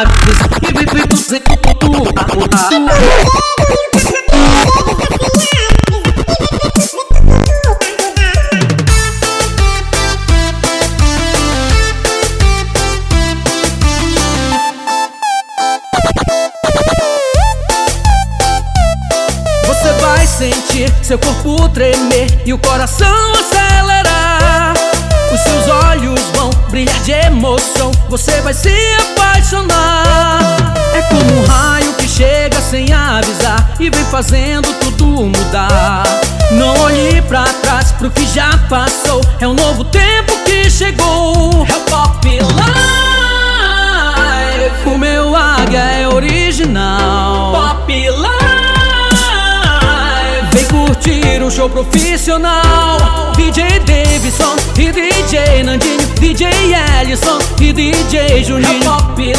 avisa E vem feito sem tudo pra mudar Você vai sentir seu corpo tremer e o coração acelerar. Você vai se apaixonar. É como um raio que chega sem avisar e vem fazendo tudo mudar. Não olhe pra trás pro que já passou, é um novo tempo um show profissional DJ Davidson e DJ Nandinho DJ Ellison e DJ Juninho é Pop Life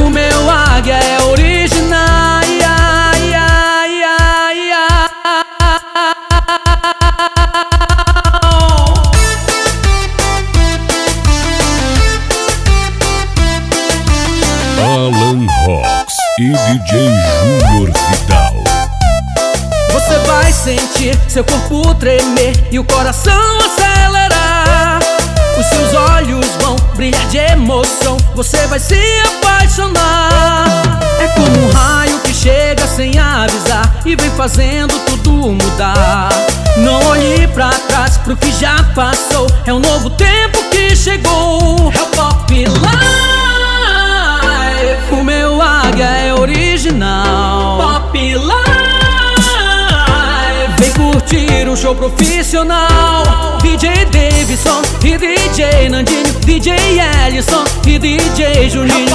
O meu águia é original ia, ia, ia, ia. Alan Rocks e DJ Júnior Vidal. Vai sentir seu corpo tremer e o coração acelerar. Os seus olhos vão brilhar de emoção, você vai se apaixonar. É como um raio que chega sem avisar e vem fazendo tudo mudar. Não olhe pra trás pro que já passou, é um novo tempo que chegou. Curtir um show profissional. DJ Davidson e DJ Nandinho DJ Ellison e DJ Juninho